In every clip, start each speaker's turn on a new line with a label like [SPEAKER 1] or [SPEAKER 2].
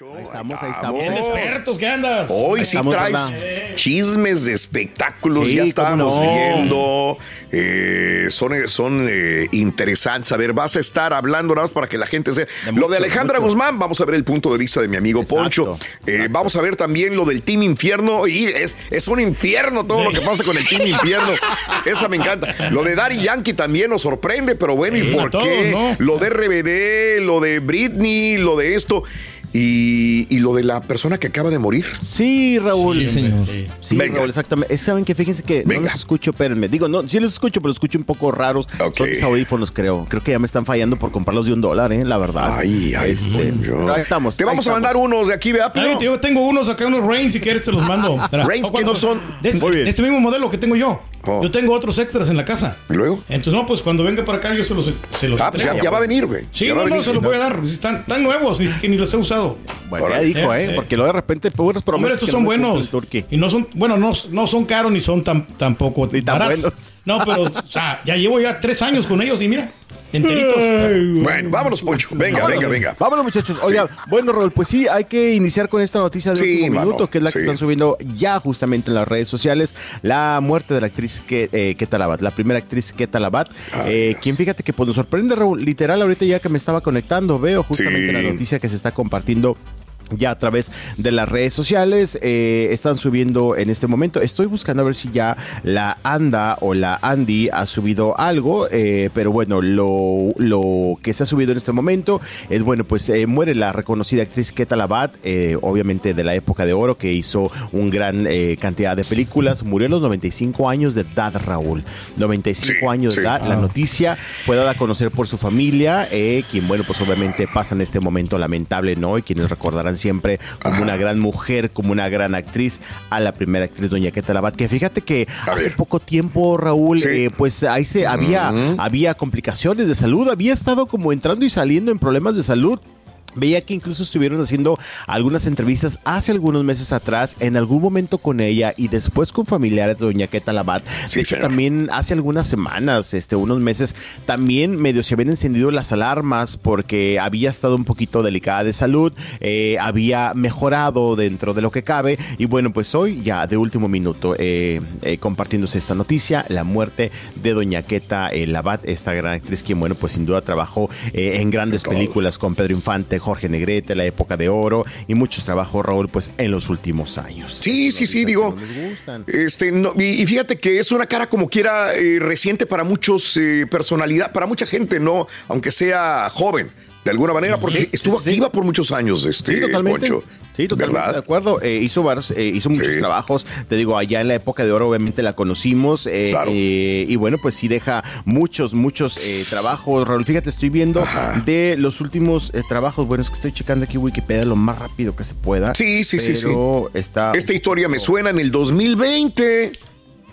[SPEAKER 1] Ahí estamos, ahí estamos.
[SPEAKER 2] Bien expertos, ¿qué andas?
[SPEAKER 1] Hoy
[SPEAKER 2] Ahí
[SPEAKER 1] sí
[SPEAKER 2] estamos,
[SPEAKER 1] traes chismes de espectáculos,
[SPEAKER 2] Sí,
[SPEAKER 1] ya estábamos
[SPEAKER 2] no.
[SPEAKER 1] viendo. eh, son son eh, interesantes. A ver, vas a estar hablando nada más para que la gente se. lo
[SPEAKER 3] mucho,
[SPEAKER 1] de Alejandra
[SPEAKER 3] mucho.
[SPEAKER 1] Guzmán, vamos a ver el punto de vista de mi amigo Poncho. Eh, Vamos a ver también lo del Team Infierno. Y es, es un infierno todo lo que pasa con el Team Infierno. Esa me encanta. Lo de Daddy Yankee también nos sorprende, pero bueno, ¿y por
[SPEAKER 2] todos,
[SPEAKER 1] qué?
[SPEAKER 2] ¿no?
[SPEAKER 1] Lo de RBD, lo de Britney, lo de esto. Y, y lo de la persona que acaba de morir.
[SPEAKER 3] Sí, Raúl.
[SPEAKER 1] Sí, señor.
[SPEAKER 3] Sí,
[SPEAKER 1] Venga.
[SPEAKER 3] Raúl, exactamente. Saben que fíjense que no los escucho, espérenme. Digo, no, sí los escucho, pero los escucho un poco raros. Son mis audífonos, creo. Creo que ya me están fallando por comprarlos de un dólar, ¿eh? La verdad.
[SPEAKER 1] Ay, ay,
[SPEAKER 3] Este, pero ahí estamos.
[SPEAKER 1] Te
[SPEAKER 3] ahí
[SPEAKER 1] vamos a mandar unos de aquí, ¿verdad?
[SPEAKER 2] Ay, yo tengo unos acá, unos Reigns, si quieres te los mando. Espera.
[SPEAKER 1] Reigns que no son-
[SPEAKER 2] De este,
[SPEAKER 1] Muy bien.
[SPEAKER 2] de este mismo modelo que tengo yo. Yo tengo otros extras en la casa.
[SPEAKER 1] ¿Y luego?
[SPEAKER 2] Entonces, no, pues cuando venga para acá yo se los, se los
[SPEAKER 1] Ah, pues ya, va a venir, güey.
[SPEAKER 2] Sí,
[SPEAKER 1] Ya
[SPEAKER 2] no, no, se los voy a dar. Están, están nuevos, ni siquiera ni los he usado.
[SPEAKER 3] Bueno, ya dijo, ¿eh?
[SPEAKER 2] Sí.
[SPEAKER 3] Porque luego de repente, puras promesas.
[SPEAKER 2] Hombre, estos
[SPEAKER 3] que
[SPEAKER 2] son
[SPEAKER 3] no
[SPEAKER 2] buenos. Y no son, bueno, no, no son caros ni son tan, tampoco
[SPEAKER 3] tan
[SPEAKER 2] baratos.
[SPEAKER 3] buenos.
[SPEAKER 2] No, pero, o sea, ya llevo ya tres años con ellos y mira, enteritos.
[SPEAKER 1] Bueno, vámonos, Poncho. Venga,
[SPEAKER 3] Vámonos.
[SPEAKER 1] venga, venga.
[SPEAKER 3] Vámonos, muchachos. Oiga, bueno, Raúl, pues sí, hay que iniciar con esta noticia de
[SPEAKER 1] Sí,
[SPEAKER 3] último
[SPEAKER 1] mano,
[SPEAKER 3] minuto, que es la que están subiendo ya justamente en las redes sociales. La muerte de la actriz que, eh, la primera actriz Keta Labat, eh, quien fíjate que pues, nos sorprende, Raúl, literal, ahorita ya que me estaba conectando, veo justamente
[SPEAKER 1] Sí.
[SPEAKER 3] la noticia que se está compartiendo ya a través de las redes sociales eh, están subiendo en este momento. Estoy buscando a ver si ya la Anda o la Andy ha subido algo, eh, pero bueno, lo, lo que se ha subido en este momento es bueno, pues eh, muere la reconocida actriz Keta Labat, eh, obviamente de la época de oro, que hizo un gran eh, cantidad de películas. Murió a los 95 años de edad, Raúl. 95 años de
[SPEAKER 1] sí.
[SPEAKER 3] edad. La
[SPEAKER 1] Ah.
[SPEAKER 3] noticia fue dada a conocer por su familia, eh, quien, bueno, pues obviamente pasa en este momento lamentable, ¿no? Y quienes recordarán siempre como una gran mujer, como una gran actriz, a la primera actriz, doña Keta Labat, que fíjate que hace poco tiempo, Raúl, eh, pues ahí se había, había complicaciones de salud, había estado como entrando y saliendo en problemas de salud. Veía que incluso estuvieron haciendo algunas entrevistas hace algunos meses atrás, en algún momento con ella y después con familiares de Doña Keta Labat. de hecho, también hace algunas semanas, este, unos meses, también medio se habían encendido las alarmas porque había estado un poquito delicada de salud, eh, había mejorado dentro de lo que cabe y bueno, pues hoy ya de último minuto eh, eh, compartiéndose esta noticia, la muerte de Doña Keta eh, Labat, esta gran actriz quien bueno, pues sin duda trabajó en grandes películas con Pedro Infante, Jorge Negrete, La Época de Oro y muchos trabajos, Raúl, pues en los últimos años.
[SPEAKER 1] Sí, sí, sí, digo. Este, no, y, y fíjate que es una cara como quiera eh, reciente para muchos eh, personalidad, para mucha gente, no, aunque sea joven, de alguna manera, porque estuvo activa por muchos años, este,
[SPEAKER 3] Sí, totalmente.
[SPEAKER 1] Poncho.
[SPEAKER 3] Sí, totalmente
[SPEAKER 1] ¿Verdad?
[SPEAKER 3] de acuerdo. Eh, hizo varios, eh, hizo muchos
[SPEAKER 1] Sí.
[SPEAKER 3] trabajos. Te digo, allá en la época de oro, obviamente la conocimos. eh, eh, y bueno, pues sí deja muchos, muchos trabajos. Raúl, fíjate, estoy viendo de los últimos trabajos. Bueno, es que estoy checando aquí Wikipedia lo más rápido que se pueda.
[SPEAKER 1] Sí, sí, sí, sí.
[SPEAKER 3] Está.
[SPEAKER 1] Esta historia me suena en el 2020.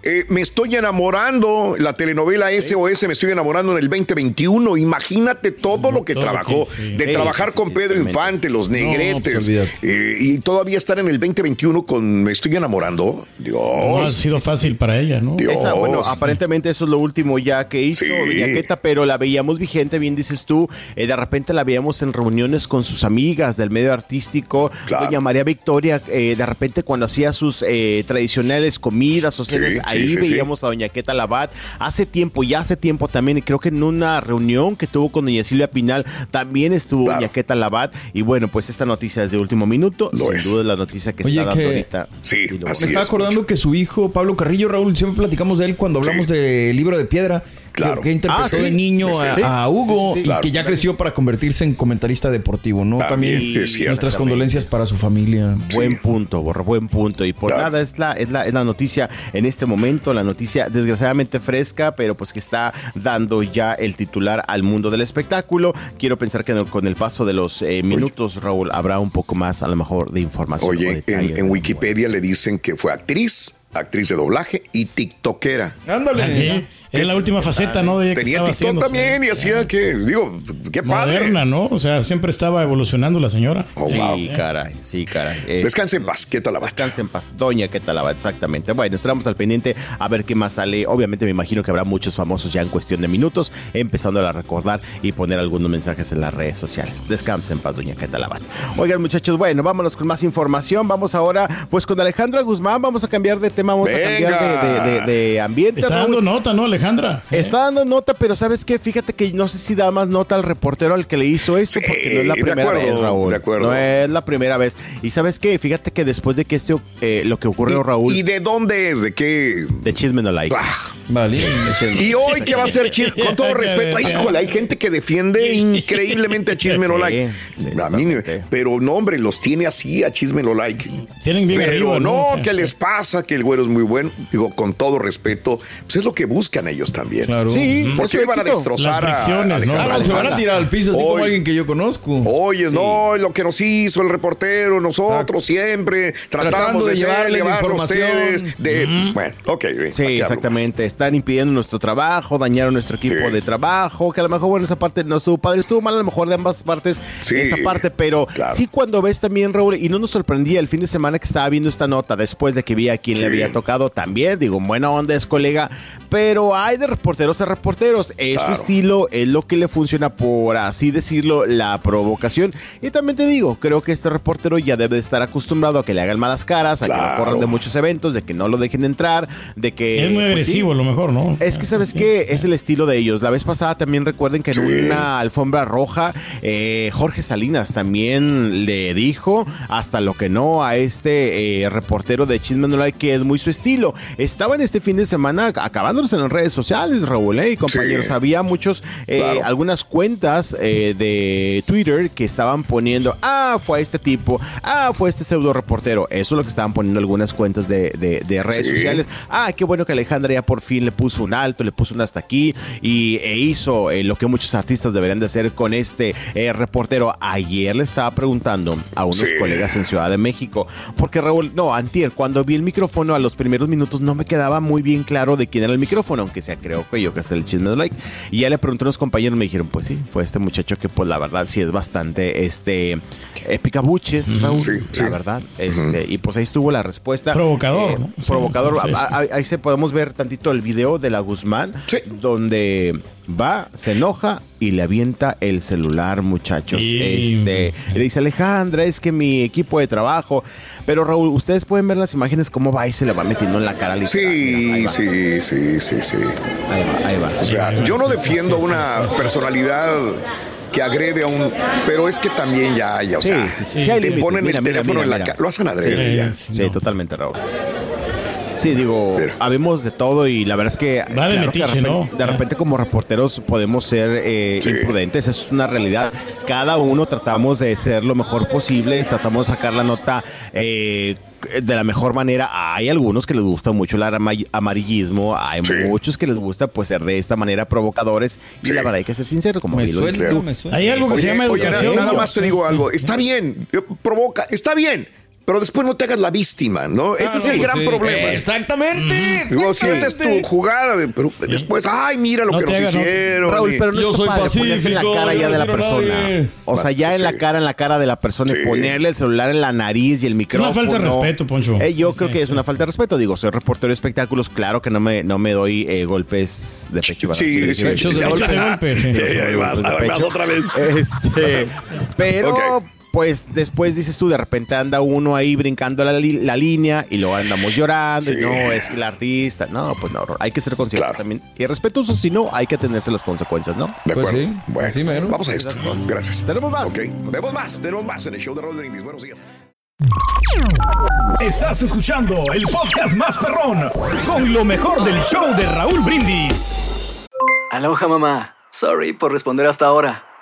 [SPEAKER 1] Eh, me estoy enamorando, la telenovela SOS, me estoy enamorando en el 2021. Imagínate todo lo que
[SPEAKER 2] todo
[SPEAKER 1] trabajó,
[SPEAKER 2] que- sí.
[SPEAKER 1] de
[SPEAKER 2] Sí,
[SPEAKER 1] trabajar
[SPEAKER 2] sí,
[SPEAKER 1] con
[SPEAKER 2] sí,
[SPEAKER 1] Pedro. Infante, los
[SPEAKER 2] No,
[SPEAKER 1] negretes,
[SPEAKER 2] pues, olvídate.
[SPEAKER 1] eh, y todavía estar en el 2021 con Me estoy enamorando. Dios.
[SPEAKER 2] No ha sido fácil para ella, ¿no?
[SPEAKER 3] Esa, bueno, aparentemente eso es lo último ya que hizo
[SPEAKER 1] Sí.
[SPEAKER 3] Doña Queta, pero la veíamos vigente, bien dices tú. eh, de repente la veíamos en reuniones con sus amigas del medio artístico. Doña María Victoria, eh, de repente cuando hacía sus eh, tradicionales comidas o cenas
[SPEAKER 1] Sí,
[SPEAKER 3] ahí ahí
[SPEAKER 1] sí,
[SPEAKER 3] veíamos a doña Queta Labat hace tiempo, ya hace tiempo también, y creo que en una reunión que tuvo con doña Silvia Pinal también estuvo
[SPEAKER 1] Claro.
[SPEAKER 3] doña Queta Labat. Y bueno, pues esta noticia es de último minuto,
[SPEAKER 1] Lo
[SPEAKER 3] sin
[SPEAKER 1] es.
[SPEAKER 3] duda es la noticia que
[SPEAKER 4] Oye,
[SPEAKER 3] está dando
[SPEAKER 4] que-
[SPEAKER 3] ahorita.
[SPEAKER 1] Sí, así
[SPEAKER 4] Me estaba
[SPEAKER 1] es,
[SPEAKER 4] acordando que su hijo, Pablo Carrillo, Raúl, siempre platicamos de él cuando hablamos
[SPEAKER 1] Sí.
[SPEAKER 4] de Libro de Piedra. Que-
[SPEAKER 1] Claro.
[SPEAKER 4] Que, interpretó
[SPEAKER 3] Ah, sí.
[SPEAKER 4] de niño
[SPEAKER 1] Sí,
[SPEAKER 4] a,
[SPEAKER 1] sí.
[SPEAKER 4] a Hugo
[SPEAKER 3] Sí, sí, sí.
[SPEAKER 4] y
[SPEAKER 1] Claro.
[SPEAKER 4] que ya creció para convertirse en comentarista deportivo, ¿no?
[SPEAKER 1] También,
[SPEAKER 4] También,
[SPEAKER 1] es cierto.
[SPEAKER 4] nuestras condolencias para su familia.
[SPEAKER 3] Buen punto, Borra, buen punto. Y por
[SPEAKER 1] Claro.
[SPEAKER 3] nada, es la, es, la, es la noticia en este momento, la noticia desgraciadamente fresca, pero pues que está dando ya el titular al mundo del espectáculo. Quiero pensar que con el paso de los eh, minutos, Raúl, habrá un poco más a lo mejor de información.
[SPEAKER 1] Oye, en, Wikipedia le dicen que fue actriz, actriz de doblaje y tiktokera.
[SPEAKER 4] Ándale.
[SPEAKER 5] Ah, sí. Es la última faceta, ¿no? De ella que
[SPEAKER 1] Tenía
[SPEAKER 5] estaba
[SPEAKER 1] TikTok también y hacía que, digo, qué padre.
[SPEAKER 5] Moderna, ¿no? O sea, siempre estaba evolucionando la señora.
[SPEAKER 1] Oh,
[SPEAKER 3] Sí,
[SPEAKER 1] wow.
[SPEAKER 3] caray, sí, caray. Eh,
[SPEAKER 1] Descanse en paz, ¿qué tal la?
[SPEAKER 3] Descanse en paz. Doña que talaba, exactamente. Bueno, estaremos al pendiente a ver qué más sale. Obviamente me imagino que habrá muchos famosos ya en cuestión de minutos, empezando a recordar y poner algunos mensajes en las redes sociales. Descanse en paz, doña Queta Labat. Oigan, muchachos, bueno, vámonos con más información. Vamos ahora, pues con Alejandra Guzmán, vamos a cambiar de tema, vamos a cambiar de, de- de- de ambiente.
[SPEAKER 5] Está
[SPEAKER 3] Raúl.
[SPEAKER 5] dando nota, ¿no, Alejandra?
[SPEAKER 3] Está dando nota, pero ¿sabes qué? Fíjate que no sé si da más nota al reportero al que le hizo eso,
[SPEAKER 1] Sí,
[SPEAKER 3] porque no es la primera
[SPEAKER 1] acuerdo,
[SPEAKER 3] vez, Raúl.
[SPEAKER 1] de acuerdo.
[SPEAKER 3] No es la primera vez. Y ¿sabes qué? Fíjate que después de que esto, eh, lo que ocurrió, Raúl,
[SPEAKER 1] ¿Y de dónde es? ¿De qué?
[SPEAKER 3] de Chisme No Like.
[SPEAKER 1] Ah,
[SPEAKER 4] Vale.
[SPEAKER 1] Y hoy, ¿qué va a ser Chisme? Con todo respeto, híjole, hay gente que defiende increíblemente a Chisme No Like.
[SPEAKER 3] sí,
[SPEAKER 1] a mí, pero no, hombre, los tiene así a Chisme No Like.
[SPEAKER 5] Tienen bien
[SPEAKER 1] Pero
[SPEAKER 5] arriba,
[SPEAKER 1] no,
[SPEAKER 5] O sea,
[SPEAKER 1] ¿qué les pasa? Que el güero es muy bueno. Digo, con todo respeto, pues es lo que buscan ellos también.
[SPEAKER 4] Claro.
[SPEAKER 3] Sí,
[SPEAKER 1] ¿Por
[SPEAKER 3] es
[SPEAKER 1] qué
[SPEAKER 3] su
[SPEAKER 1] iban a destrozar
[SPEAKER 5] Las fricciones,
[SPEAKER 1] a
[SPEAKER 5] ¿no?
[SPEAKER 4] Ah,
[SPEAKER 1] Alejandra
[SPEAKER 4] no, se van a tirar al piso, así como alguien que yo conozco.
[SPEAKER 1] Oye, no, lo que nos hizo el reportero, nosotros siempre tratamos
[SPEAKER 4] Tratando
[SPEAKER 1] de,
[SPEAKER 4] de llevarle
[SPEAKER 1] a
[SPEAKER 4] información.
[SPEAKER 1] ustedes. De, Bueno, ok. bien, ¿para
[SPEAKER 3] Sí, exactamente. Están impidiendo nuestro trabajo, dañaron nuestro equipo
[SPEAKER 1] Sí.
[SPEAKER 3] de trabajo, que a lo mejor, bueno, esa parte no estuvo padre, estuvo mal a lo mejor de ambas partes,
[SPEAKER 1] Sí,
[SPEAKER 3] esa parte, pero
[SPEAKER 1] claro.
[SPEAKER 3] sí cuando ves también, Raúl, y no nos sorprendía el fin de semana que estaba viendo esta nota, después de que vi a quien
[SPEAKER 1] Sí.
[SPEAKER 3] le había tocado también, digo, buena onda es colega, pero hay de reporteros a reporteros, es
[SPEAKER 1] Claro.
[SPEAKER 3] su estilo, es lo que le funciona, por así decirlo, la provocación. Y también te digo, creo que este reportero ya debe de estar acostumbrado a que le hagan malas caras, a que lo corran de muchos eventos, de que no lo dejen entrar, de que...
[SPEAKER 5] Es muy
[SPEAKER 3] pues, sí,
[SPEAKER 5] agresivo, a lo mejor, ¿no?
[SPEAKER 3] es que, ¿sabes qué? Es el estilo de ellos. La vez pasada también recuerden que en una alfombra roja, eh, Jorge Salinas también le dijo hasta lo que no a este eh, reportero de Chisme No Like, que es muy su estilo. Estaban este fin de semana en las redes sociales, Raúl, ¿eh? y compañeros.
[SPEAKER 1] Sí.
[SPEAKER 3] Había muchos, eh,
[SPEAKER 1] Claro.
[SPEAKER 3] algunas cuentas eh, de Twitter que estaban poniendo, ah, fue este tipo, ah, fue este pseudo reportero. Eso es lo que estaban poniendo algunas cuentas de, de- de redes
[SPEAKER 1] Sí.
[SPEAKER 3] sociales. Ah, qué bueno que Alejandra ya por fin le puso un alto, le puso un hasta aquí y e hizo eh, lo que muchos artistas deberían de hacer con este reportero. Ayer le estaba preguntando a unos
[SPEAKER 1] Sí.
[SPEAKER 3] colegas en Ciudad de México, porque Raúl, no, antier, cuando vi el micrófono a los primeros minutos no me quedaba muy bien claro de quién era el micrófono, aunque sea creo que yo que es el chisme de like. Y ya le pregunté a unos compañeros, me dijeron, pues sí, fue este muchacho que pues la verdad sí es bastante, este, eh, picabuches, Raúl,
[SPEAKER 1] Sí,
[SPEAKER 3] la
[SPEAKER 1] sí.
[SPEAKER 3] verdad. Este, Y pues ahí estuvo la respuesta.
[SPEAKER 5] Provocador,
[SPEAKER 3] Eh,
[SPEAKER 5] ¿no? Sí,
[SPEAKER 3] Provocador.
[SPEAKER 5] sí, sí.
[SPEAKER 3] A- a- Ahí se podemos ver tantito el video de la Guzmán,
[SPEAKER 1] Sí.
[SPEAKER 3] donde va, se enoja y le avienta el celular, muchacho.
[SPEAKER 5] Y-
[SPEAKER 3] Este, le dice Alejandra, es que mi equipo de trabajo. Pero Raúl, ustedes pueden ver las imágenes cómo va y se le va metiendo en la cara. literal. Mira,
[SPEAKER 1] Sí,
[SPEAKER 3] va,
[SPEAKER 1] sí, sí, sí, sí.
[SPEAKER 3] Ahí va, ahí va.
[SPEAKER 1] O sea, yo no defiendo
[SPEAKER 5] Sí, sí,
[SPEAKER 1] una personalidad que agrede a un. Pero es que también ya, ya o
[SPEAKER 3] Sí,
[SPEAKER 1] sea,
[SPEAKER 3] sí, sí, sí hay
[SPEAKER 1] te ponen
[SPEAKER 3] Mira,
[SPEAKER 1] el
[SPEAKER 3] mira,
[SPEAKER 1] teléfono
[SPEAKER 3] mira,
[SPEAKER 1] en la
[SPEAKER 3] mira.
[SPEAKER 1] cara. Lo hacen adrede ya.
[SPEAKER 5] Sí,
[SPEAKER 3] Sí,
[SPEAKER 5] no.
[SPEAKER 3] totalmente, Raúl. Sí, digo,
[SPEAKER 1] Pero-
[SPEAKER 3] habemos de todo y la verdad es que,
[SPEAKER 5] Va de
[SPEAKER 3] que
[SPEAKER 5] metiche,
[SPEAKER 3] repente,
[SPEAKER 5] ¿no?
[SPEAKER 3] de repente como reporteros podemos ser eh,
[SPEAKER 1] Sí.
[SPEAKER 3] imprudentes, eso es una realidad. Cada uno tratamos de ser lo mejor posible, tratamos de sacar la nota eh, de la mejor manera. Hay algunos que les gusta mucho el ama- amarillismo, hay
[SPEAKER 1] Sí.
[SPEAKER 3] muchos que les gusta pues ser de esta manera provocadores y
[SPEAKER 1] Sí.
[SPEAKER 3] la verdad hay que ser sincero, como
[SPEAKER 4] Me suelto,
[SPEAKER 3] tú.
[SPEAKER 4] me suelto.
[SPEAKER 5] Hay algo que se llama
[SPEAKER 1] oye,
[SPEAKER 5] educación.
[SPEAKER 1] nada más te digo algo. Está bien, provoca, está bien, pero después no te hagas la víctima, ¿no? Ese es el
[SPEAKER 4] no,
[SPEAKER 1] gran
[SPEAKER 4] sí.
[SPEAKER 1] problema.
[SPEAKER 4] Exactamente.
[SPEAKER 1] Digo, si esa es tu jugada, pero después, ay, mira lo
[SPEAKER 5] No
[SPEAKER 1] que nos
[SPEAKER 5] hagas, no-
[SPEAKER 1] hicieron.
[SPEAKER 3] Raúl, pero no
[SPEAKER 4] Yo
[SPEAKER 3] está
[SPEAKER 4] soy
[SPEAKER 3] padre ponerte en
[SPEAKER 4] pacífico,
[SPEAKER 3] la cara ya de la persona.
[SPEAKER 4] nadie.
[SPEAKER 3] O sea, ya en la cara, en la cara de la persona
[SPEAKER 1] Sí.
[SPEAKER 3] y ponerle el celular en la nariz y el micrófono.
[SPEAKER 5] falta de respeto, Poncho.
[SPEAKER 3] Eh, yo
[SPEAKER 5] Sí,
[SPEAKER 3] creo
[SPEAKER 5] sí,
[SPEAKER 3] que es una falta de respeto. Digo, soy reportero de espectáculos, claro que no me, no me doy eh, golpes de pecho.
[SPEAKER 1] Sí,
[SPEAKER 3] Sí,
[SPEAKER 1] sí,
[SPEAKER 5] golpe,
[SPEAKER 1] vas,
[SPEAKER 3] de
[SPEAKER 1] otra vez.
[SPEAKER 3] Este, pero. Pues después dices tú, de repente anda uno ahí brincando la, li- la línea y luego andamos llorando y
[SPEAKER 1] Sí.
[SPEAKER 3] no, es el artista, no, pues no, hay que ser conscientes también y respetuosos, si no, hay que atenerse a las consecuencias, ¿no?
[SPEAKER 1] De
[SPEAKER 4] Pues
[SPEAKER 1] acuerdo.
[SPEAKER 4] sí,
[SPEAKER 1] bueno,
[SPEAKER 4] mero.
[SPEAKER 1] vamos a esto. Gracias.
[SPEAKER 3] Tenemos más.
[SPEAKER 1] Ok, tenemos más, tenemos más en el show de Raúl Brindis. Buenos días.
[SPEAKER 2] Estás escuchando el podcast más perrón con lo mejor del show de Raúl Brindis.
[SPEAKER 6] Aloha mamá. Sorry por responder hasta ahora.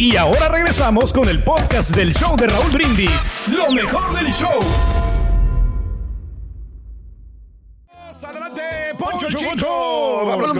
[SPEAKER 2] Y ahora regresamos con el podcast del show de Raúl Brindis, lo mejor del show.
[SPEAKER 1] Adelante, Poncho,
[SPEAKER 3] Poncho.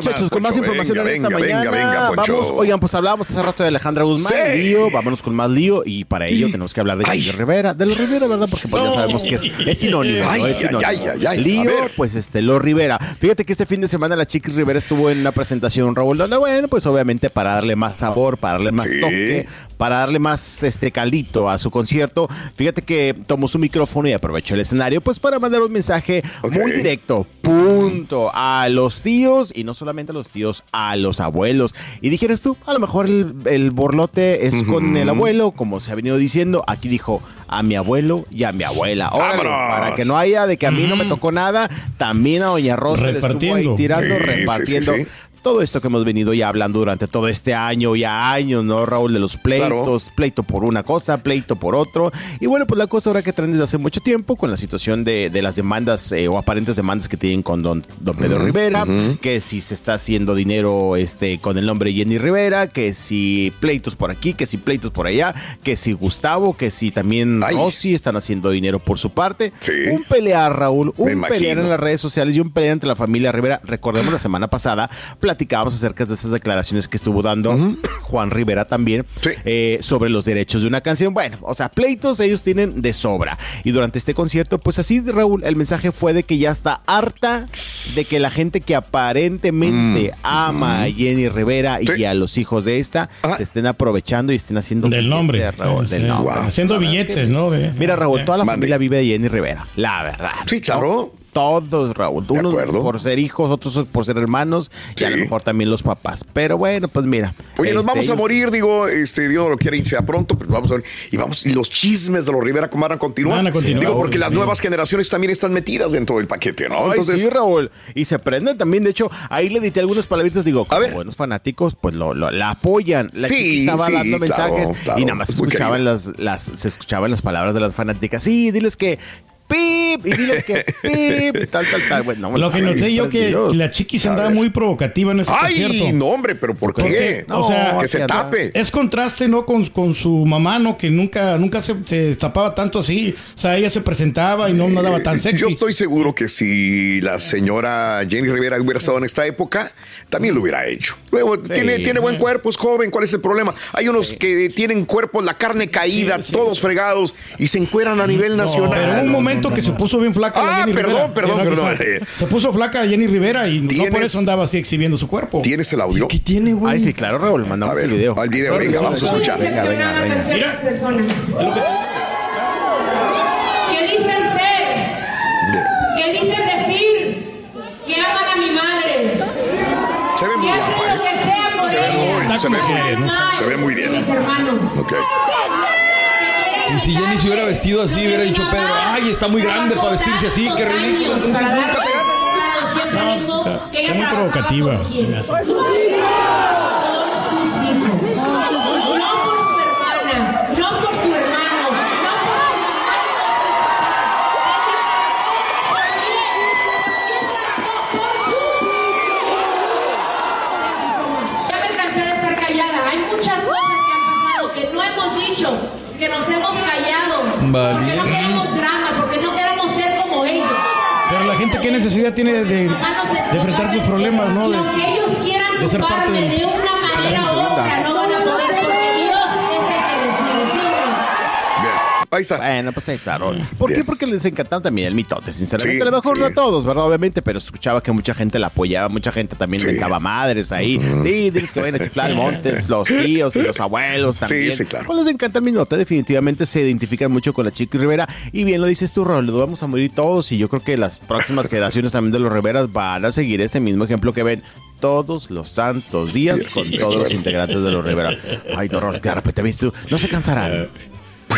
[SPEAKER 3] Muchachos, con más información
[SPEAKER 1] Venga,
[SPEAKER 3] en esta
[SPEAKER 1] venga,
[SPEAKER 3] mañana.
[SPEAKER 1] Venga.
[SPEAKER 3] Vamos, oigan, pues hablábamos hace rato de Alejandra Guzmán,
[SPEAKER 1] Sí.
[SPEAKER 3] lío, vámonos con más lío y para ello tenemos que hablar de
[SPEAKER 1] Ay.
[SPEAKER 3] Rivera, de los Rivera, ¿verdad? Porque pues, ya sabemos que es, es sinónimo, ¿no? Es sinónimo.
[SPEAKER 1] ay,
[SPEAKER 3] Lío, pues este, los Rivera. Fíjate que este fin de semana la Chiquis Rivera estuvo en una presentación, Raúl, donde, bueno, pues obviamente para darle más sabor, para darle más
[SPEAKER 1] Sí.
[SPEAKER 3] toque, para darle más este caldito a su concierto. Fíjate que tomó su micrófono y aprovechó el escenario, pues para mandar un mensaje muy directo, punto, a los tíos y no solamente a los tíos, a los abuelos. Y dijeras tú, a lo mejor el, el borlote es con el abuelo, como se ha venido diciendo. Aquí dijo a mi abuelo y a mi abuela. Órale,
[SPEAKER 1] ¡Vámonos!
[SPEAKER 3] para que no haya de que a mí no me tocó nada, también a Doña Rosa le estuvo ahí
[SPEAKER 5] Repartiendo.
[SPEAKER 3] tirando,
[SPEAKER 1] Sí, sí,
[SPEAKER 3] repartiendo.
[SPEAKER 1] sí, sí.
[SPEAKER 3] Todo esto que hemos venido ya hablando durante todo este año, ya años, ¿no, Raúl? De los pleitos, pleito por una cosa, pleito por otro. Y bueno, pues la cosa ahora que traen desde hace mucho tiempo con la situación de, de las demandas eh, o aparentes demandas que tienen con don, don Pedro Rivera, que si se está haciendo dinero este, con el nombre Jenny Rivera, que si pleitos por aquí, que si pleitos por allá, que si Gustavo, que si también
[SPEAKER 1] Ay.
[SPEAKER 3] Rosy están haciendo dinero por su parte.
[SPEAKER 1] Sí.
[SPEAKER 3] Un pelear, Raúl, un pelear en las redes sociales y un pelear entre la familia Rivera. Recordemos la semana pasada, platicábamos acerca de estas declaraciones que estuvo dando Juan Rivera también
[SPEAKER 1] Sí.
[SPEAKER 3] eh, sobre los derechos de una canción. Bueno, o sea, pleitos ellos tienen de sobra. Y durante este concierto, pues así, Raúl, el mensaje fue de que ya está harta de que la gente que aparentemente ama a Jenny Rivera y
[SPEAKER 1] Mm.
[SPEAKER 3] A los hijos de esta
[SPEAKER 1] Ajá.
[SPEAKER 3] se estén aprovechando y estén haciendo
[SPEAKER 5] Del nombre.
[SPEAKER 3] billetes, Raúl,
[SPEAKER 5] Sí,
[SPEAKER 3] del
[SPEAKER 5] sí.
[SPEAKER 3] nombre.
[SPEAKER 1] Wow.
[SPEAKER 5] Haciendo billetes,
[SPEAKER 3] que-
[SPEAKER 5] ¿no? De-
[SPEAKER 3] Mira, Raúl, toda la familia vive de Jenny Rivera, la verdad.
[SPEAKER 1] Sí, claro.
[SPEAKER 3] Todos, Raúl.
[SPEAKER 1] De
[SPEAKER 3] Unos
[SPEAKER 1] acuerdo.
[SPEAKER 3] por ser hijos, otros por ser hermanos y a lo mejor también los papás. Pero bueno, pues mira.
[SPEAKER 1] Oye, nos
[SPEAKER 3] este,
[SPEAKER 1] vamos a morir, digo, este, Dios no lo quiere y sea pronto, pero vamos a ver. Y vamos, y los chismes de los Rivera ¿cómo van a continuar?
[SPEAKER 5] Van a continuar,
[SPEAKER 1] Digo, porque las nuevas generaciones también están metidas dentro del paquete, ¿no?
[SPEAKER 3] Ay, sí, Raúl. Y se prenden también. De hecho, ahí le edité algunas palabritas. Digo, como
[SPEAKER 1] ver.
[SPEAKER 3] buenos fanáticos, pues lo, lo- la apoyan. La
[SPEAKER 1] Sí,
[SPEAKER 3] estaba
[SPEAKER 1] sí,
[SPEAKER 3] dando mensajes
[SPEAKER 1] claro.
[SPEAKER 3] y nada más escuchaban las, las, se escuchaban las palabras de las fanáticas. Sí, diles que pip y diles que pip y tal, tal, tal. Bueno,
[SPEAKER 5] Lo que noté yo que
[SPEAKER 3] Dios.
[SPEAKER 5] la chiquis andaba muy provocativa en ese
[SPEAKER 1] Ay,
[SPEAKER 5] concierto.
[SPEAKER 1] no, hombre, pero ¿por qué?
[SPEAKER 5] Porque, o sea,
[SPEAKER 1] que se tape.
[SPEAKER 5] Es contraste, ¿no? Con, con su mamá, ¿no? Que nunca, nunca se, se tapaba tanto así. O sea, ella se presentaba y no andaba tan sexy.
[SPEAKER 1] Yo estoy seguro que si la señora Jenny Rivera hubiera estado en esta época, también lo hubiera hecho. Luego, tiene, tiene buen cuerpo, es joven, ¿cuál es el problema? Hay unos que tienen cuerpos, la carne caída, todos fregados y se encueran a nivel
[SPEAKER 5] No,
[SPEAKER 1] nacional.
[SPEAKER 5] pero hubo un momento que se puso bien flaca la
[SPEAKER 1] Ah,
[SPEAKER 5] Jenny
[SPEAKER 1] perdón,
[SPEAKER 5] Rivera.
[SPEAKER 1] perdón, perdón.
[SPEAKER 5] Se, se puso flaca Jenny Rivera y no
[SPEAKER 1] ¿Tienes-
[SPEAKER 5] por eso andaba así exhibiendo su cuerpo.
[SPEAKER 1] ¿Tienes el audio?
[SPEAKER 5] ¿Qué tiene, güey?
[SPEAKER 3] Ay, sí, claro, Raúl.
[SPEAKER 1] A
[SPEAKER 3] Mandamos
[SPEAKER 1] ver,
[SPEAKER 3] el video.
[SPEAKER 1] al video, venga, vamos a escuchar.
[SPEAKER 3] Venga, venga, venga.
[SPEAKER 5] Mira,
[SPEAKER 7] ¿Qué dicen ser? ¿Qué dicen decir? Que aman a mi madre.
[SPEAKER 1] Se ve muy guapa,
[SPEAKER 7] lo que
[SPEAKER 1] ¿eh?
[SPEAKER 7] sea por
[SPEAKER 1] Se ve muy, se ve,
[SPEAKER 5] no sé,
[SPEAKER 1] se ve muy bien.
[SPEAKER 7] Mis hermanos.
[SPEAKER 1] Ok.
[SPEAKER 4] Y si Jenny se hubiera vestido así, hubiera dicho Pedro, ay, está muy grande para vestirse así, qué ridículo.
[SPEAKER 5] No, está, está muy provocativa. se me hace.
[SPEAKER 7] Por sus hijos. No por su hermana, no por su hermano, no por su Ya me cansé de estar callada. Hay muchas cosas que han pasado que no hemos dicho, que nos hemos callado. Porque no
[SPEAKER 5] Valiente.
[SPEAKER 7] queremos drama, porque no queremos ser como ellos.
[SPEAKER 5] Pero la gente, ¿qué necesidad tiene de, de enfrentar sus problemas, no? De,
[SPEAKER 7] aunque ellos quieran
[SPEAKER 5] de ser parte
[SPEAKER 7] de una manera u
[SPEAKER 5] segunda.
[SPEAKER 7] otra, no
[SPEAKER 1] Ahí está.
[SPEAKER 3] Bueno, pues ahí está, Raúl. ¿Por qué? Porque les encantaba también el mitote, sinceramente.
[SPEAKER 1] Sí,
[SPEAKER 3] a lo mejor
[SPEAKER 1] sí.
[SPEAKER 3] no a todos, ¿verdad? Obviamente, pero escuchaba que mucha gente la apoyaba, mucha gente también mentaba madres ahí. Sí, diles que vayan a chiflar el monte, los tíos y los abuelos también.
[SPEAKER 1] sí, claro.
[SPEAKER 3] Pues les encanta el mitote, definitivamente se identifican mucho con la chica Rivera. Y bien lo dices tú, nos vamos a morir todos. Y yo creo que las próximas generaciones también de los Riveras van a seguir este mismo ejemplo que ven todos los santos días con todos los integrantes de los Rivera. Ay, no, Raúl, de repente, ¿viste tú? No se cansarán.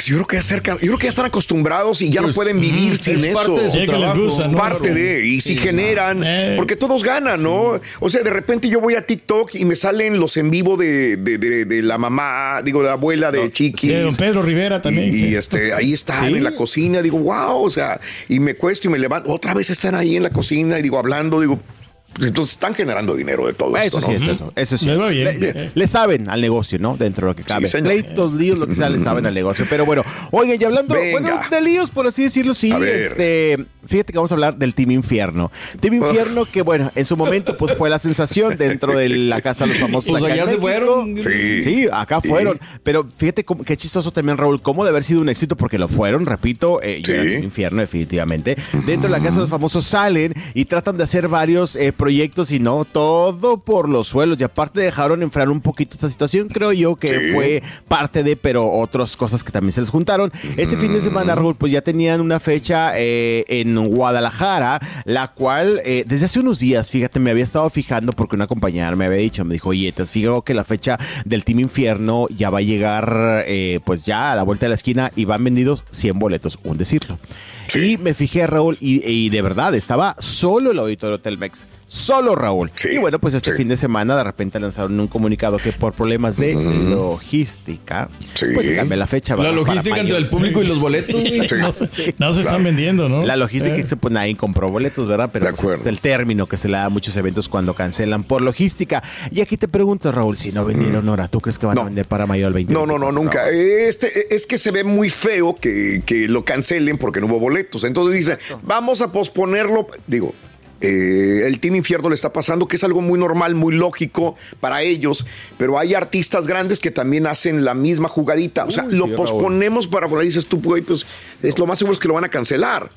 [SPEAKER 1] Pues yo creo que acerca, yo creo que ya están acostumbrados y ya
[SPEAKER 4] Pues,
[SPEAKER 1] no pueden vivir
[SPEAKER 4] mm,
[SPEAKER 1] sin
[SPEAKER 4] es
[SPEAKER 1] eso.
[SPEAKER 4] parte de su trabajo.
[SPEAKER 5] gusta,
[SPEAKER 1] Es
[SPEAKER 5] ¿no?
[SPEAKER 1] parte de, y si
[SPEAKER 5] Sí,
[SPEAKER 1] generan,
[SPEAKER 5] Eh.
[SPEAKER 1] porque todos ganan, ¿no? O sea, de repente yo voy a TikTok y me salen los en vivo de, de, de- de la mamá, digo, de la abuela de Chiquis.
[SPEAKER 5] de don Pedro Rivera también.
[SPEAKER 1] Y,
[SPEAKER 5] sí.
[SPEAKER 1] y, este, ahí están
[SPEAKER 3] Sí.
[SPEAKER 1] en la cocina, digo, wow, o sea, y me cuesto y me levanto, otra vez están ahí en la cocina y digo, hablando, digo, pues, entonces están generando dinero de todo
[SPEAKER 3] Eso
[SPEAKER 1] esto,
[SPEAKER 3] sí,
[SPEAKER 1] ¿no?
[SPEAKER 3] es eso, eso sí.
[SPEAKER 5] Bien.
[SPEAKER 3] Le, le- le saben al negocio, ¿no? Dentro de lo que cabe.
[SPEAKER 1] señor.
[SPEAKER 3] Pleitos, líos, lo que sea, le saben al negocio. Pero bueno, oigan, y hablando bueno, de líos, por así decirlo, sí. Este, fíjate que vamos a hablar del Team Infierno. Team Infierno, que bueno, en su momento, pues fue la sensación dentro de la casa de los famosos.
[SPEAKER 4] Pues
[SPEAKER 3] acá
[SPEAKER 4] allá se fueron.
[SPEAKER 1] Sí.
[SPEAKER 3] Sí, acá
[SPEAKER 1] Sí.
[SPEAKER 3] fueron. Pero fíjate cómo- qué chistoso también, Raúl, cómo de haber sido un éxito, porque lo fueron, repito, eh,
[SPEAKER 1] Sí.
[SPEAKER 3] y era un infierno, definitivamente. Dentro de la casa de los famosos salen y tratan de hacer varios eh, proyectos y no, todo por los suelos. Y aparte dejaron enfriar un poquito esta situación, creo yo que
[SPEAKER 1] Sí.
[SPEAKER 3] fue parte de, pero otras cosas que también se les juntaron. Este fin de semana, Raúl, pues ya tenían una fecha eh, en Guadalajara, la cual eh, desde hace unos días, fíjate, me había estado fijando porque una compañera me había dicho, me dijo, oye, te has fijado que la fecha del Team Infierno ya va a llegar, eh, pues ya a la vuelta de la esquina y van vendidos 100 boletos, un decirlo. Y me fijé, Raúl, y, y de verdad, estaba solo el auditorio Telmex. Solo Raúl.
[SPEAKER 1] Sí,
[SPEAKER 3] y bueno, pues este
[SPEAKER 1] sí.
[SPEAKER 3] fin de semana de repente lanzaron un comunicado que por problemas de logística,
[SPEAKER 1] Sí.
[SPEAKER 3] pues se la fecha.
[SPEAKER 4] La logística
[SPEAKER 3] Para
[SPEAKER 4] entre el público y los boletos.
[SPEAKER 5] No, se- no se están vendiendo, ¿no?
[SPEAKER 3] La logística
[SPEAKER 5] Eh.
[SPEAKER 3] pues nadie compró boletos, ¿verdad? Pero
[SPEAKER 1] De
[SPEAKER 3] pues, es el término que se le da a muchos eventos cuando cancelan por logística. Y aquí te preguntas, Raúl, si no vendieron ahora, ¿tú crees que van
[SPEAKER 1] No.
[SPEAKER 3] a vender para mayo del 20?
[SPEAKER 1] No, no, no, nunca. Este, es que se ve muy feo que, que lo cancelen porque no hubo boletos. Entonces dice, vamos a posponerlo. Digo, eh, el Team Infierno le está pasando, que es algo muy normal, muy lógico para ellos, pero hay artistas grandes que también hacen la misma jugadita. O sea,
[SPEAKER 3] Uy,
[SPEAKER 1] lo
[SPEAKER 3] sí,
[SPEAKER 1] posponemos para y dices tú, güey, pues es lo más seguro es que lo van a cancelar.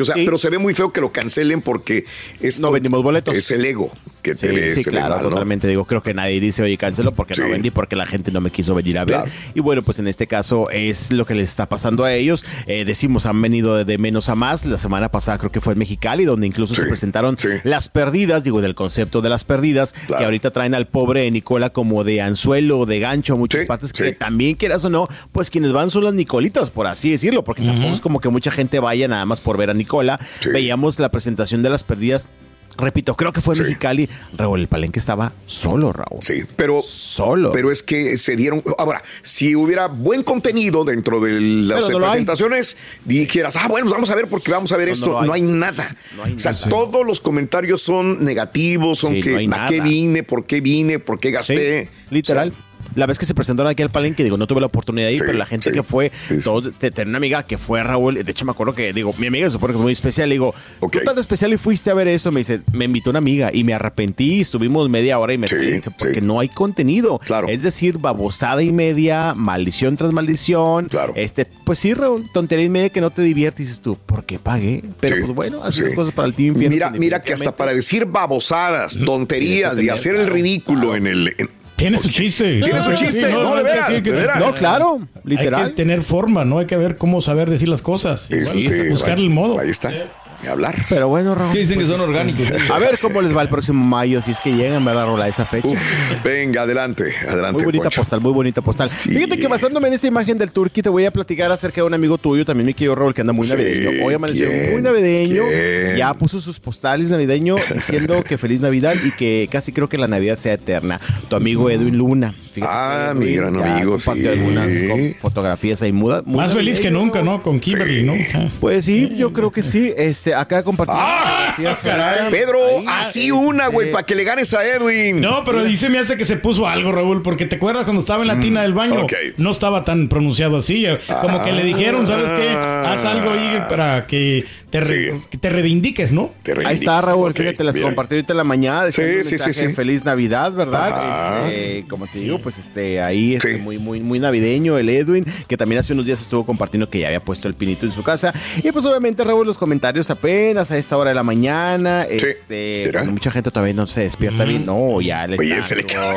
[SPEAKER 1] O sea,
[SPEAKER 3] Sí.
[SPEAKER 1] pero se ve muy feo que lo cancelen porque es
[SPEAKER 3] No vendimos boletos.
[SPEAKER 1] Es el ego que
[SPEAKER 3] Sí, claro, totalmente. Digo, creo que nadie dice, oye, cancelo porque no vendí, porque la gente no me quiso venir a ver.
[SPEAKER 1] Claro.
[SPEAKER 3] Y bueno, pues en este caso es lo que les está pasando a ellos. Eh, decimos, han venido de, de menos a más. La semana pasada creo que fue en Mexicali, donde incluso se presentaron
[SPEAKER 1] sí.
[SPEAKER 3] las perdidas, digo, del concepto de las perdidas,
[SPEAKER 1] Claro.
[SPEAKER 3] que ahorita traen al pobre Nicola como de anzuelo o de gancho, muchas
[SPEAKER 1] Sí,
[SPEAKER 3] partes
[SPEAKER 1] sí.
[SPEAKER 3] que también quieras o no, pues quienes van son las Nicolitas, por así decirlo, porque tampoco es como que mucha gente vaya nada más por ver a Nicola.
[SPEAKER 1] Sí.
[SPEAKER 3] Veíamos la presentación de las perdidas. Repito, creo que fue
[SPEAKER 1] Sí.
[SPEAKER 3] Mexicali. Raúl, el palenque estaba solo, Raúl.
[SPEAKER 1] Sí, pero
[SPEAKER 3] Solo.
[SPEAKER 1] Pero es que se dieron. Ahora, si hubiera buen contenido dentro de las
[SPEAKER 3] no
[SPEAKER 1] presentaciones, dijeras, ah, bueno, pues vamos a ver porque vamos a ver
[SPEAKER 3] No,
[SPEAKER 1] esto.
[SPEAKER 3] no
[SPEAKER 1] No,
[SPEAKER 3] hay.
[SPEAKER 1] hay nada.
[SPEAKER 3] No hay
[SPEAKER 1] o sea,
[SPEAKER 3] nada.
[SPEAKER 1] todos los comentarios son negativos, son
[SPEAKER 3] Sí,
[SPEAKER 1] que ¿a qué vine? ¿Por qué vine? ¿Por qué
[SPEAKER 3] Sí,
[SPEAKER 1] gasté?
[SPEAKER 3] literal.
[SPEAKER 1] O sea,
[SPEAKER 3] la vez que se presentaron aquí al palenque, digo, no tuve la oportunidad de ir,
[SPEAKER 1] Sí,
[SPEAKER 3] pero la gente
[SPEAKER 1] sí.
[SPEAKER 3] que fue,
[SPEAKER 1] Sí,
[SPEAKER 3] todos, te- tenía una amiga que fue Raúl, de hecho me acuerdo que, digo, mi amiga se supone que es muy especial, le digo,
[SPEAKER 1] Ok.
[SPEAKER 3] ¿tú tan especial y fuiste a ver eso? Me dice, me invitó una amiga y me arrepentí, estuvimos media hora y me dice, porque no hay contenido.
[SPEAKER 1] Claro.
[SPEAKER 3] Es decir, babosada y media, maldición tras maldición.
[SPEAKER 1] Claro.
[SPEAKER 3] Este, pues sí, Raúl, tontería y media que no te diviertes, dices tú, ¿por qué pagué? Pero pues bueno, así
[SPEAKER 1] sí.
[SPEAKER 3] las cosas para el team Infierno,
[SPEAKER 1] Mira, mira que hasta para decir babosadas, tonterías y hacer el ridículo en el. en-
[SPEAKER 5] Tiene su chiste.
[SPEAKER 1] Tiene su
[SPEAKER 5] Sí,
[SPEAKER 1] chiste, no, de
[SPEAKER 5] hay que-
[SPEAKER 1] veras,
[SPEAKER 5] sí, hay que-
[SPEAKER 1] de veras.
[SPEAKER 3] No, claro,
[SPEAKER 5] Hay
[SPEAKER 3] literal.
[SPEAKER 5] que tener forma, ¿no? Hay que ver cómo saber decir las cosas. Igual,
[SPEAKER 1] este,
[SPEAKER 5] buscar el modo.
[SPEAKER 1] Ahí está. Hablar.
[SPEAKER 3] Pero bueno, Raúl.
[SPEAKER 4] Que dicen que son orgánicos.
[SPEAKER 3] A ver cómo les va el próximo mayo, si es que llegan, ¿verdad, Rola, a esa fecha?
[SPEAKER 1] venga, adelante, adelante.
[SPEAKER 3] Muy bonita
[SPEAKER 1] Poncho.
[SPEAKER 3] postal, muy bonita postal. Fíjate que basándome en esa imagen del Turqui, te voy a platicar acerca de un amigo tuyo, también mi querido Raúl, que anda muy
[SPEAKER 1] Sí,
[SPEAKER 3] navideño. Hoy amaneció
[SPEAKER 1] ¿quién?
[SPEAKER 3] muy navideño.
[SPEAKER 1] ¿Quién?
[SPEAKER 3] Ya puso sus postales navideño diciendo que feliz Navidad y que casi creo que la Navidad sea eterna. Tu amigo Edwin Luna. Fíjate
[SPEAKER 1] Ah, mi gran amigo,
[SPEAKER 3] compartió
[SPEAKER 1] sí.
[SPEAKER 3] algunas fotografías ahí muda.
[SPEAKER 5] Más feliz que nunca, ¿no? Con Kimberly, ¿no? O sea,
[SPEAKER 3] Pues sí, yo creo que sí. Este, acá compartió.
[SPEAKER 1] ¡Ah! Pedro, así una, güey, para que le ganes a Edwin.
[SPEAKER 5] No, pero dice me hace que se puso algo, Raúl, porque te acuerdas cuando estaba en la tina del baño,
[SPEAKER 1] Mm,
[SPEAKER 5] no estaba tan pronunciado así, como que le dijeron, ¿sabes qué? Haz algo ahí para que te, re- que te reivindiques, ¿no?
[SPEAKER 3] Ahí está, Raúl, fíjate, las compartí ahorita en la mañana.
[SPEAKER 1] Sí, sí, sí,
[SPEAKER 3] mensaje de
[SPEAKER 1] sí.
[SPEAKER 3] Feliz Navidad, ¿verdad? Este, como te digo, pues este, ahí este, muy, muy, muy navideño el Edwin, que también hace unos días estuvo compartiendo que ya había puesto el pinito en su casa. Y pues obviamente, Raúl, los comentarios apenas a esta hora de la mañana. Este, bueno, mucha gente todavía no se despierta bien. No, ya le
[SPEAKER 1] Oye, se le
[SPEAKER 3] dando-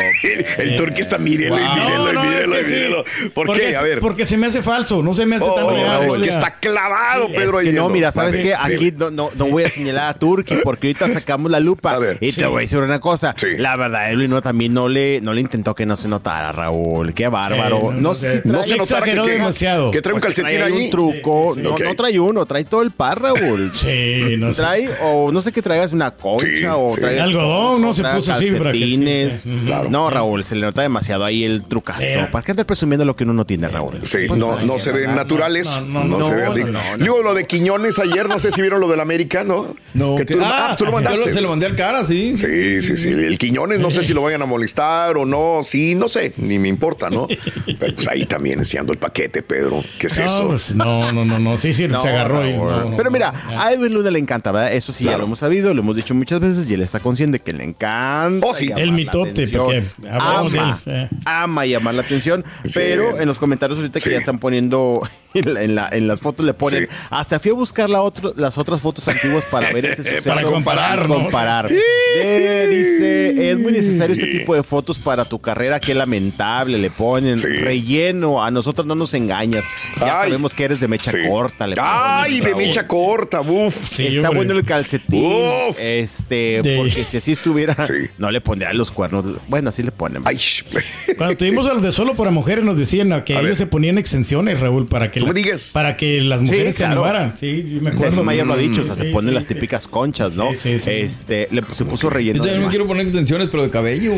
[SPEAKER 1] El, el turqui está mírelo, y
[SPEAKER 5] Wow.
[SPEAKER 1] mírelo, y
[SPEAKER 5] No, no,
[SPEAKER 1] mírelo,
[SPEAKER 5] es
[SPEAKER 1] y
[SPEAKER 5] sí.
[SPEAKER 1] ¿Por
[SPEAKER 5] Porque
[SPEAKER 1] qué? A ver.
[SPEAKER 5] Porque se me hace falso, no se me hace tan
[SPEAKER 1] Oh,
[SPEAKER 5] real.
[SPEAKER 1] es que está clavado, Pedro.
[SPEAKER 3] Es
[SPEAKER 1] ahí
[SPEAKER 3] que no, mira, ¿sabes
[SPEAKER 1] Vale,
[SPEAKER 3] qué?
[SPEAKER 1] sí.
[SPEAKER 3] Aquí no, no, no voy a señalar a Turki porque ahorita sacamos la lupa. y
[SPEAKER 1] Sí.
[SPEAKER 3] te voy a decir una cosa. La verdad, Edwin no, también no le, no le intentó que no se notara, Raúl. Qué bárbaro.
[SPEAKER 5] Sí,
[SPEAKER 3] no,
[SPEAKER 5] no,
[SPEAKER 3] sé si
[SPEAKER 5] no
[SPEAKER 3] trae-
[SPEAKER 5] se notara que- demasiado.
[SPEAKER 1] que trae un
[SPEAKER 3] Pues
[SPEAKER 1] calcetín
[SPEAKER 3] trae
[SPEAKER 1] allí.
[SPEAKER 3] un truco. No trae uno, trae todo el par, Raúl.
[SPEAKER 5] Sí, no sé.
[SPEAKER 3] Trae, o no sé qué traigas, una concha
[SPEAKER 1] Sí,
[SPEAKER 3] o
[SPEAKER 1] sí.
[SPEAKER 3] traigas-
[SPEAKER 5] Algodón, ¿no? Se puso así para que-
[SPEAKER 3] calcetines.
[SPEAKER 5] sí, sí. Claro.
[SPEAKER 3] No, Raúl, se le nota demasiado ahí el trucazo.
[SPEAKER 5] Eh.
[SPEAKER 3] ¿Para qué andar presumiendo lo que uno no tiene, Raúl?
[SPEAKER 1] Sí,
[SPEAKER 3] Pues,
[SPEAKER 1] no,
[SPEAKER 3] ¿para
[SPEAKER 1] no se ven naturales.
[SPEAKER 5] no,
[SPEAKER 1] No,
[SPEAKER 5] no,
[SPEAKER 1] se ve así.
[SPEAKER 5] no, no,
[SPEAKER 1] Digo, lo de Quiñones ayer, no sé si vieron lo del América, ¿no?
[SPEAKER 4] No,
[SPEAKER 1] que tú,
[SPEAKER 4] ah,
[SPEAKER 1] ah, tú lo
[SPEAKER 4] yo
[SPEAKER 1] mandaste.
[SPEAKER 4] lo- se lo mandé al cara, sí.
[SPEAKER 1] Sí, sí, sí. El Quiñones, no sé si lo vayan a molestar o no. Sí, no sé, ni me importa, ¿no? Pero pues ahí también enseñando el paquete, Pedro. ¿Qué es
[SPEAKER 5] No,
[SPEAKER 1] eso?
[SPEAKER 5] pues, no, no, no, no. Sí, sí,
[SPEAKER 3] No,
[SPEAKER 5] se agarró ahí.
[SPEAKER 3] Raúl.
[SPEAKER 5] no, no,
[SPEAKER 3] Pero
[SPEAKER 5] no.
[SPEAKER 3] mira, a Edwin Luna le encanta, ¿verdad? Eso sí, ya lo hemos sabido, lo hemos dicho muchas veces y él está consciente que le encanta.
[SPEAKER 1] Oh, sí.
[SPEAKER 5] El mitote, porque hablamos de
[SPEAKER 3] ama,
[SPEAKER 5] él, eh.
[SPEAKER 3] ama llamar la atención. Pero en los comentarios ahorita
[SPEAKER 1] Sí.
[SPEAKER 3] que ya están poniendo en, la- en la- en las fotos le ponen
[SPEAKER 1] Sí.
[SPEAKER 3] hasta fui a buscar la otro- las otras fotos antiguas para ver ese suceso.
[SPEAKER 5] Para comparar,
[SPEAKER 3] comparar. Eh, dice, es muy necesario este tipo de fotos para tu carrera, qué lamentable, le ponen
[SPEAKER 1] Sí.
[SPEAKER 3] relleno, a nosotros no nos engañas. Ya
[SPEAKER 1] Ay.
[SPEAKER 3] sabemos que eres de mecha
[SPEAKER 1] Sí.
[SPEAKER 3] corta. le ponen,
[SPEAKER 1] Ay, de mecha corta, uf.
[SPEAKER 3] Está
[SPEAKER 5] hombre.
[SPEAKER 3] bueno el calcetín.
[SPEAKER 1] Uf.
[SPEAKER 3] Este,
[SPEAKER 5] De-
[SPEAKER 3] porque si así estuviera,
[SPEAKER 1] Sí.
[SPEAKER 3] no le pondrían los cuernos. Bueno, así le ponen.
[SPEAKER 1] Ay,
[SPEAKER 5] Cuando tuvimos a los de solo para mujeres nos decían que
[SPEAKER 1] A
[SPEAKER 5] ellos
[SPEAKER 1] ver.
[SPEAKER 5] se ponían exenciones, Raúl, para que
[SPEAKER 1] No
[SPEAKER 5] la-
[SPEAKER 1] me digas.
[SPEAKER 5] para que las mujeres se
[SPEAKER 3] claro.
[SPEAKER 5] animaran. Sí, sí, me acuerdo.
[SPEAKER 3] Mayer lo ha dicho, o sea,
[SPEAKER 5] Sí,
[SPEAKER 3] se ponen
[SPEAKER 5] sí,
[SPEAKER 3] las
[SPEAKER 5] sí.
[SPEAKER 3] típicas conchas, ¿no?
[SPEAKER 5] Sí, sí, sí.
[SPEAKER 3] Este, le, se puso relleno.
[SPEAKER 4] Yo también me quiero poner extensiones, pero de cabello.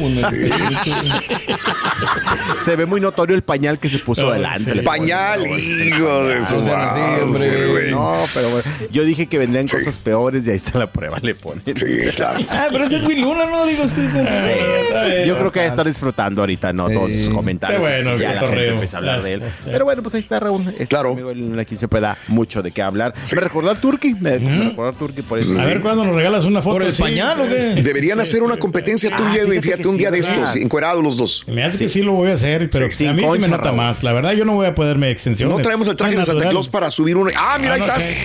[SPEAKER 3] Se ve muy notorio el pañal que se puso
[SPEAKER 5] No,
[SPEAKER 3] adelante. ponen,
[SPEAKER 1] Pañal,
[SPEAKER 3] ¿no?
[SPEAKER 1] hijo de
[SPEAKER 4] hombre.
[SPEAKER 1] güey.
[SPEAKER 3] No, pero bueno, yo dije que vendrían
[SPEAKER 1] Sí.
[SPEAKER 3] cosas peores y ahí está la prueba, le ponen.
[SPEAKER 1] Sí, claro.
[SPEAKER 4] Ah, pero ese es Edwin Luna, ¿no? Digo, es que.
[SPEAKER 3] Yo creo que estar disfrutando ahorita, ¿no? Todos sus comentarios.
[SPEAKER 5] Qué bueno, qué
[SPEAKER 3] la gente
[SPEAKER 5] correo.
[SPEAKER 3] empieza a hablar de él.
[SPEAKER 5] Sí.
[SPEAKER 3] Pero bueno, pues ahí está Raúl.
[SPEAKER 1] Claro.
[SPEAKER 3] amigo el- aquí siempre da mucho de qué hablar. Me recordó al Turqui. Me, me recordó al Turqui por eso.
[SPEAKER 5] A ver cuándo nos regalas una foto.
[SPEAKER 4] ¿Por el pañal o qué?
[SPEAKER 1] Deberían hacer una competencia tú y Edwin,
[SPEAKER 3] fíjate
[SPEAKER 1] fíjate, un
[SPEAKER 3] sí,
[SPEAKER 1] día de estos, encuerados los dos.
[SPEAKER 5] Me hace que sí lo voy a hacer, pero
[SPEAKER 3] Sí,
[SPEAKER 5] a mí sí me nota
[SPEAKER 3] Raúl.
[SPEAKER 5] más. La verdad, yo no voy a ponerme extensiones.
[SPEAKER 1] No traemos el traje de Santa. Claus para subir uno. Ah, mira,
[SPEAKER 5] Ah,
[SPEAKER 1] ahí estás.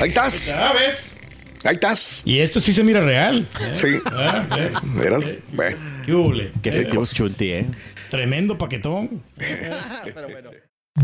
[SPEAKER 1] Ahí estás.
[SPEAKER 5] ¿Sabes?
[SPEAKER 1] Ahí estás.
[SPEAKER 5] Y esto sí se mira real.
[SPEAKER 1] Sí.
[SPEAKER 5] Ah.
[SPEAKER 1] Míralo. Bueno.
[SPEAKER 5] ¿Qué?
[SPEAKER 3] Qué efectivos chunti, ¿eh?
[SPEAKER 5] Tremendo paquetón.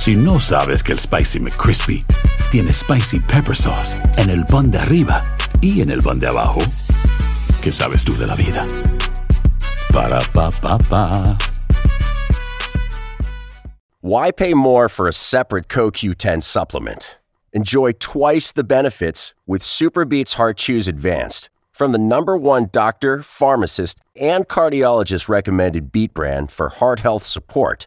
[SPEAKER 8] Si no sabes que el Spicy McCrispy tiene Spicy Pepper Sauce en el pan de arriba y en el pan de abajo, ¿qué sabes tú de la vida? Para, pa, pa, pa.
[SPEAKER 9] Why pay more for a separate CoQ10 supplement? Enjoy twice the benefits with Super Beats Heart Chews Advanced. From the number one doctor, pharmacist, and cardiologist recommended beet brand for heart health support,